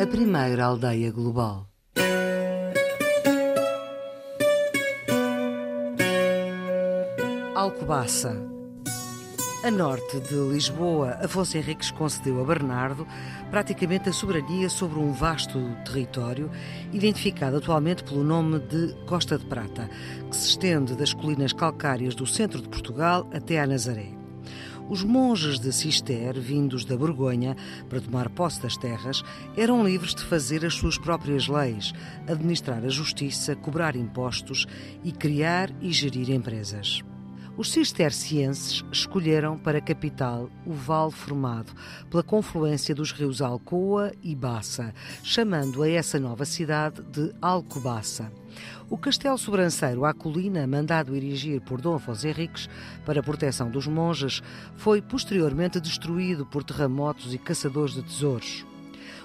a primeira aldeia global. Alcobaça. A norte de Lisboa, Afonso Henriques concedeu a Bernardo praticamente a soberania sobre um vasto território, identificado atualmente pelo nome de Costa de Prata, que se estende das colinas calcárias do centro de Portugal até a Nazaré. Os monges de Cister, vindos da Borgonha para tomar posse das terras, eram livres de fazer as suas próprias leis, administrar a justiça, cobrar impostos e criar e gerir empresas. Os cistercienses escolheram para capital o vale formado pela confluência dos rios Alcoa e Bassa, chamando a essa nova cidade de Alcobaça. O castelo sobranceiro à colina, mandado erigir por Dom Afonso Henriques para proteção dos monges, foi posteriormente destruído por terremotos e caçadores de tesouros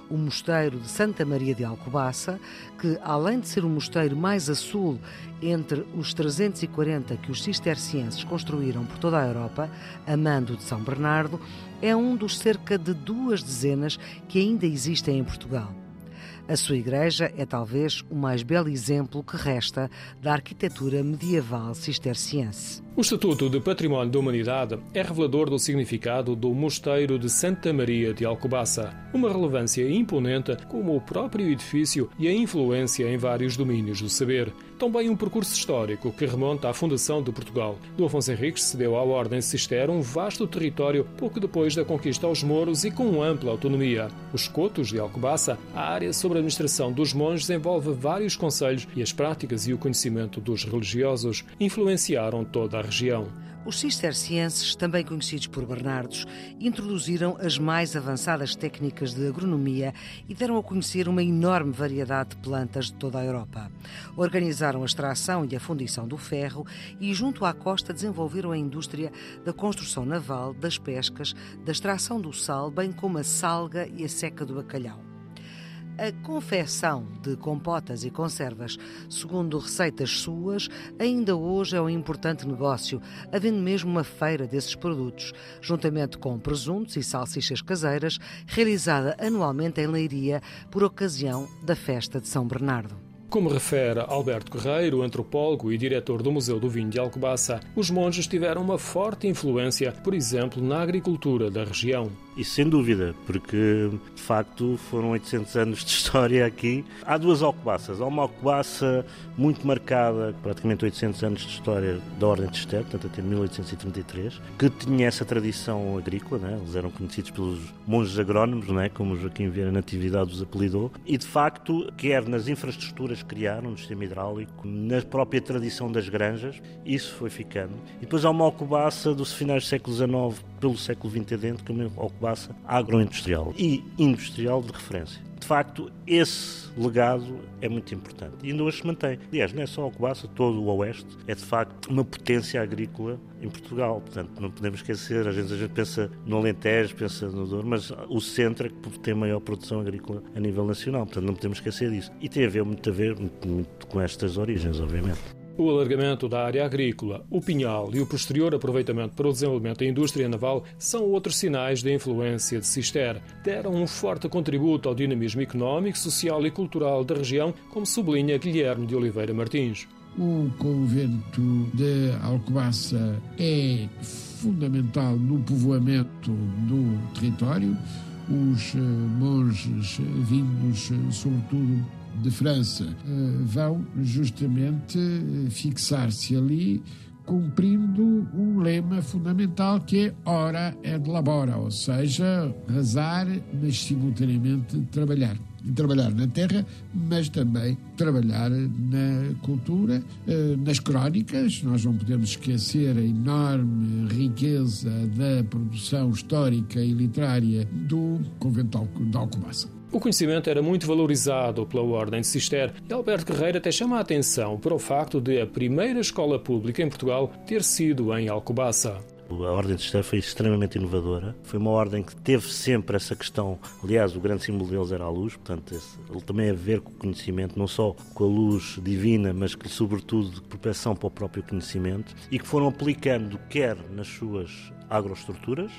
o mosteiro de Santa Maria de Alcobaça, que, além de ser o mosteiro mais a sul entre os 340 que os cistercienses construíram por toda a Europa, a mando de São Bernardo, é um dos cerca de duas dezenas que ainda existem em Portugal. A sua igreja é talvez o mais belo exemplo que resta da arquitetura medieval cisterciense. O Estatuto de Património da Humanidade é revelador do significado do Mosteiro de Santa Maria de Alcobaça, uma relevância imponente como o próprio edifício e a influência em vários domínios do saber. Também um percurso histórico que remonta à fundação de Portugal. Do Afonso Henriques cedeu à Ordem Cister um vasto território pouco depois da conquista aos Mouros e com ampla autonomia. Os Cotos de Alcobaça, a área sobre a administração dos monges envolve vários conselhos e as práticas e o conhecimento dos religiosos influenciaram toda a região. Os cistercienses, também conhecidos por Bernardos, introduziram as mais avançadas técnicas de agronomia e deram a conhecer uma enorme variedade de plantas de toda a Europa. Organizaram a extração e a fundição do ferro e, junto à costa, desenvolveram a indústria da construção naval, das pescas, da extração do sal, bem como a salga e a seca do bacalhau. A confecção de compotas e conservas, segundo receitas suas, ainda hoje é um importante negócio, havendo mesmo uma feira desses produtos, juntamente com presuntos e salsichas caseiras, realizada anualmente em Leiria por ocasião da festa de São Bernardo. Como refere Alberto Guerreiro, antropólogo e diretor do Museu do Vinho de Alcobaça, os monges tiveram uma forte influência, por exemplo, na agricultura da região. Isso sem dúvida, porque de facto foram 800 anos de história aqui. Há duas alcobaças. Há uma alcobaça muito marcada, praticamente 800 anos de história da Ordem de Cister, portanto até 1833, que tinha essa tradição agrícola, né? eles eram conhecidos pelos monges agrónomos, né? como Joaquim Vieira Natividade os apelidou, e de facto, quer nas infraestruturas que criaram, no sistema hidráulico, na própria tradição das granjas, isso foi ficando. E depois há uma alcobaça dos finais do século XIX pelo século XX adentro, que é uma alcobaça agroindustrial e industrial de referência. De facto, esse legado é muito importante e ainda hoje se mantém. Aliás, não é só Alcobaça, todo o Oeste é de facto uma potência agrícola em Portugal. Portanto, não podemos esquecer, às vezes a gente pensa no Alentejo, pensa no Douro, mas o centro é que tem maior produção agrícola a nível nacional. Portanto, não podemos esquecer disso. E tem a ver muito a ver muito, muito com estas origens, obviamente. O alargamento da área agrícola, o pinhal e o posterior aproveitamento para o desenvolvimento da indústria naval são outros sinais da influência de Cister. Deram um forte contributo ao dinamismo económico, social e cultural da região, como sublinha Guilherme de Oliveira Martins. O convento de Alcobaça é fundamental no povoamento do território. Os eh, monges vindos, eh, sobretudo, de França eh, vão justamente eh, fixar-se ali cumprindo um lema fundamental que é ora et labora, ou seja, rezar, mas simultaneamente trabalhar. E trabalhar na terra, mas também trabalhar na cultura, eh, nas crónicas. Nós não podemos esquecer a enorme riqueza da produção histórica e literária do convento de Alcobaça. O conhecimento era muito valorizado pela Ordem de Cister e Alberto Guerreiro até chama a atenção para o facto de a primeira escola pública em Portugal ter sido em Alcobaça. A Ordem de Cister foi extremamente inovadora. Foi uma ordem que teve sempre essa questão. Aliás, o grande símbolo deles era a luz, portanto, ele também a ver com o conhecimento, não só com a luz divina, mas que, sobretudo, de proteção para o próprio conhecimento, e que foram aplicando, quer nas suas agroestruturas,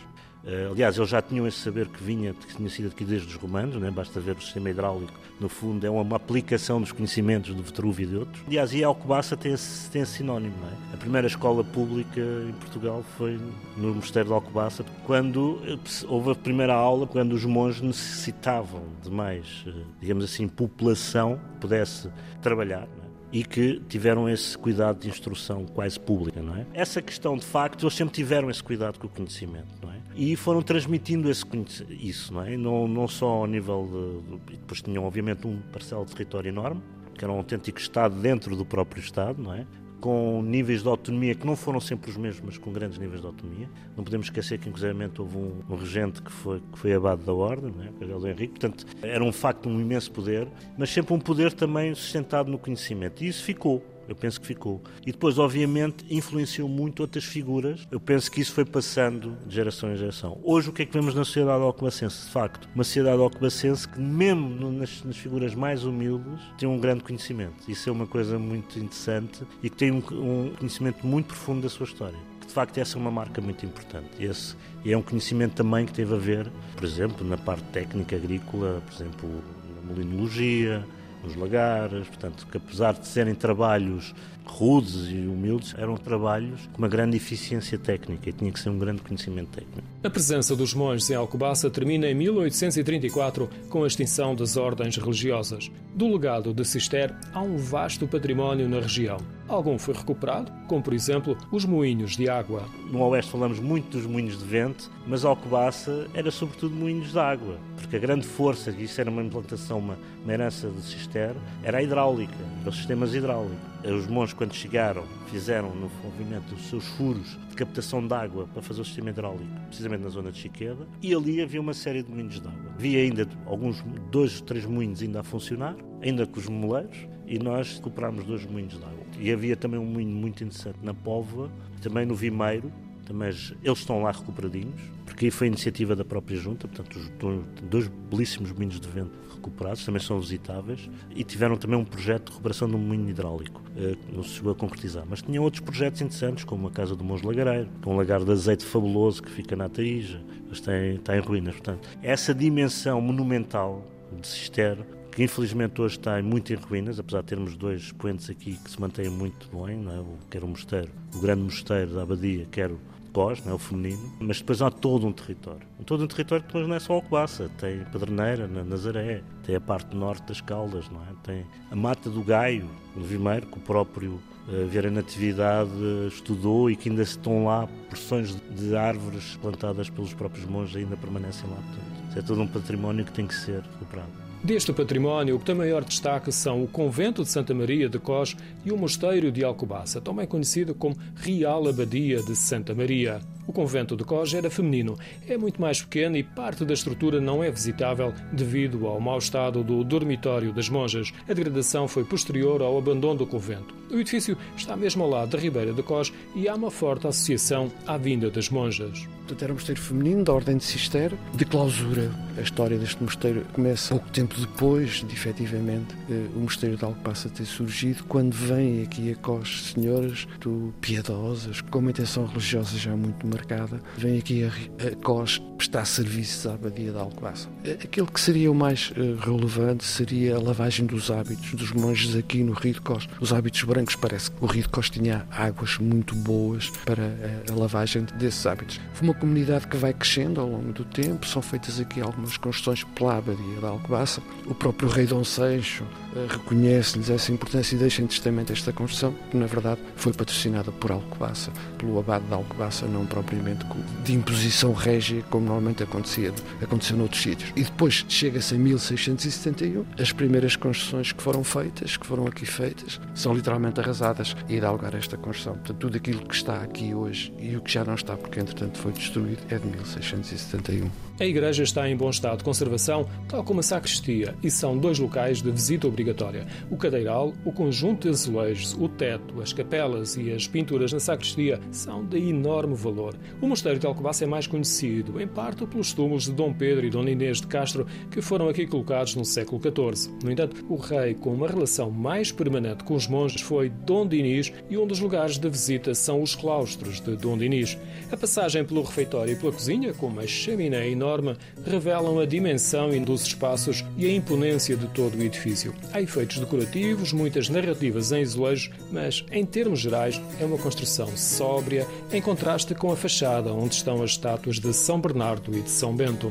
aliás, eles já tinham esse saber que vinha, que tinha sido adquirido desde os romanos, né? basta ver o sistema hidráulico, no fundo é uma, aplicação dos conhecimentos do Vetrúvio e de outros. Aliás, e a Alcobaça tem esse, tem esse sinónimo. É? A primeira escola pública em Portugal foi no Mosteiro de Alcobaça, quando houve a primeira aula, quando os monges necessitavam de mais, eh, digamos assim, população que pudesse trabalhar. É? e que tiveram esse cuidado de instrução quase pública, não é? Essa questão, de facto, eles sempre tiveram esse cuidado com o conhecimento, não é? E foram transmitindo esse, isso, não é? Não, não só ao nível de... Depois tinham, obviamente, um parcelo de território enorme, que era um autêntico Estado dentro do próprio Estado, não é? com níveis de autonomia que não foram sempre os mesmos, mas com grandes níveis de autonomia. Não podemos esquecer que, inclusive, houve um, um regente que foi, que foi abado da Ordem, né, Carlos Henrique, portanto, era um facto um imenso poder, mas sempre um poder também sustentado no conhecimento. E isso ficou. Eu penso que ficou. E depois, obviamente, influenciou muito outras figuras. Eu penso que isso foi passando de geração em geração. Hoje, o que é que vemos na sociedade alcobacense? De facto, uma sociedade alcobacense que, mesmo nas, nas figuras mais humildes, tem um grande conhecimento. Isso é uma coisa muito interessante e que tem um, um conhecimento muito profundo da sua história de facto essa é uma marca muito importante. Esse é um conhecimento também que teve a ver, por exemplo, na parte técnica agrícola, por exemplo, na molinologia, nos lagares, portanto, que apesar de serem trabalhos rudes e humildes, eram trabalhos com uma grande eficiência técnica e tinha que ser um grande conhecimento técnico. A presença dos monges em Alcobaça termina em 1834 com a extinção das ordens religiosas. Do legado de Cister há um vasto património na região. Algum foi recuperado, como por exemplo os moinhos de água. No Oeste falamos muito dos moinhos de vento, mas Alcobaça era sobretudo moinhos de água, porque a grande força, e isso era uma implantação, uma, uma herança de Cister, era a hidráulica, os sistemas hidráulicos. Os monges, quando chegaram, fizeram no movimento os seus furos de captação de água para fazer o sistema hidráulico, precisamente na zona de Chiqueda, e ali havia uma série de moinhos de água. Havia ainda alguns, dois, três moinhos ainda a funcionar, ainda com os moleiros, e nós recuperámos dois moinhos de água. E havia também um moinho muito interessante na Póvoa, também no Vimeiro, mas eles estão lá recuperadinhos, porque aí foi iniciativa da própria Junta, portanto, dois belíssimos moinhos de vento recuperados, também são visitáveis, e tiveram também um projeto de recuperação de um moinho hidráulico, eh, que não se chegou a concretizar. Mas tinham outros projetos interessantes, como a Casa do Monge Lagareiro, é um lagar de azeite fabuloso que fica na Taíja, mas está em, está em ruínas. Portanto, essa dimensão monumental de Cister que infelizmente hoje está muito em ruínas, apesar de termos dois expoentes aqui que se mantêm muito bem, não é? quer o mosteiro, o grande mosteiro da Abadia, quer o não é? o feminino, mas depois há todo um território. Todo um território que depois não é só Alcobaça, tem Pedreneira, na Nazaré, tem a parte norte das Caldas, não é? tem a Mata do Gaio, no Vimeiro, que o próprio uh, Vieira Natividade uh, estudou e que ainda estão lá porções de árvores plantadas pelos próprios monges ainda permanecem lá. Portanto, é todo um património que tem que ser recuperado. Deste património, o que tem maior destaque são o Convento de Santa Maria de Cós e o Mosteiro de Alcobaça, também conhecido como Real Abadia de Santa Maria. O convento de Cós era feminino, é muito mais pequeno e parte da estrutura não é visitável devido ao mau estado do dormitório das monjas. A degradação foi posterior ao abandono do convento. O edifício está mesmo ao lado da Ribeira de Cós e há uma forte associação à vinda das monjas. Portanto, era um mosteiro feminino da Ordem de Cister, de clausura. A história deste mosteiro começa pouco tempo depois de, efetivamente, eh, o mosteiro de Alcobaça ter surgido, quando vêm aqui a Cós senhoras piedosas, com uma intenção religiosa já muito marcada, vem aqui a, a COS prestar serviços à Abadia de Alcobaça. Aquilo que seria o mais uh, relevante seria a lavagem dos hábitos dos monges aqui no Rio de Cós. Os hábitos brancos, parece que o Rio de Cós tinha águas muito boas para a lavagem desses hábitos. Foi uma comunidade que vai crescendo ao longo do tempo, são feitas aqui algumas construções pela Abadia de Alcobaça. O próprio rei Dom Seixo uh, reconhece-lhes essa importância e deixa em testamento esta construção, que na verdade foi patrocinada por Alcobaça, pelo abade de Alcobaça, não propriamente de imposição régia, como normalmente acontecia, aconteceu noutros sítios. E depois chega-se a 1671, as primeiras construções que foram feitas, que foram aqui feitas, são literalmente arrasadas e dá lugar a esta construção. Portanto, tudo aquilo que está aqui hoje e o que já não está, porque entretanto foi destruído, é de 1671. A igreja está em bom estado de conservação, tal como a sacristia, e são dois locais de visita obrigatória. O cadeiral, o conjunto de azulejos, o teto, as capelas e as pinturas na sacristia são de enorme valor. O mosteiro de Alcobaça é mais conhecido, em parte pelos túmulos de Dom Pedro e Dona Inês de Castro, que foram aqui colocados no século XIV. No entanto, o rei com uma relação mais permanente com os monges foi Dom Dinis e um dos lugares de visita são os claustros de Dom Dinis. A passagem pelo refeitório e pela cozinha, com uma chaminé enorme, revelam a dimensão dos espaços e a imponência de todo o edifício. Há efeitos decorativos, muitas narrativas em azulejos, mas, em termos gerais, é uma construção sóbria, em contraste com a fachada onde estão as estátuas de São Bernardo e de São Bento.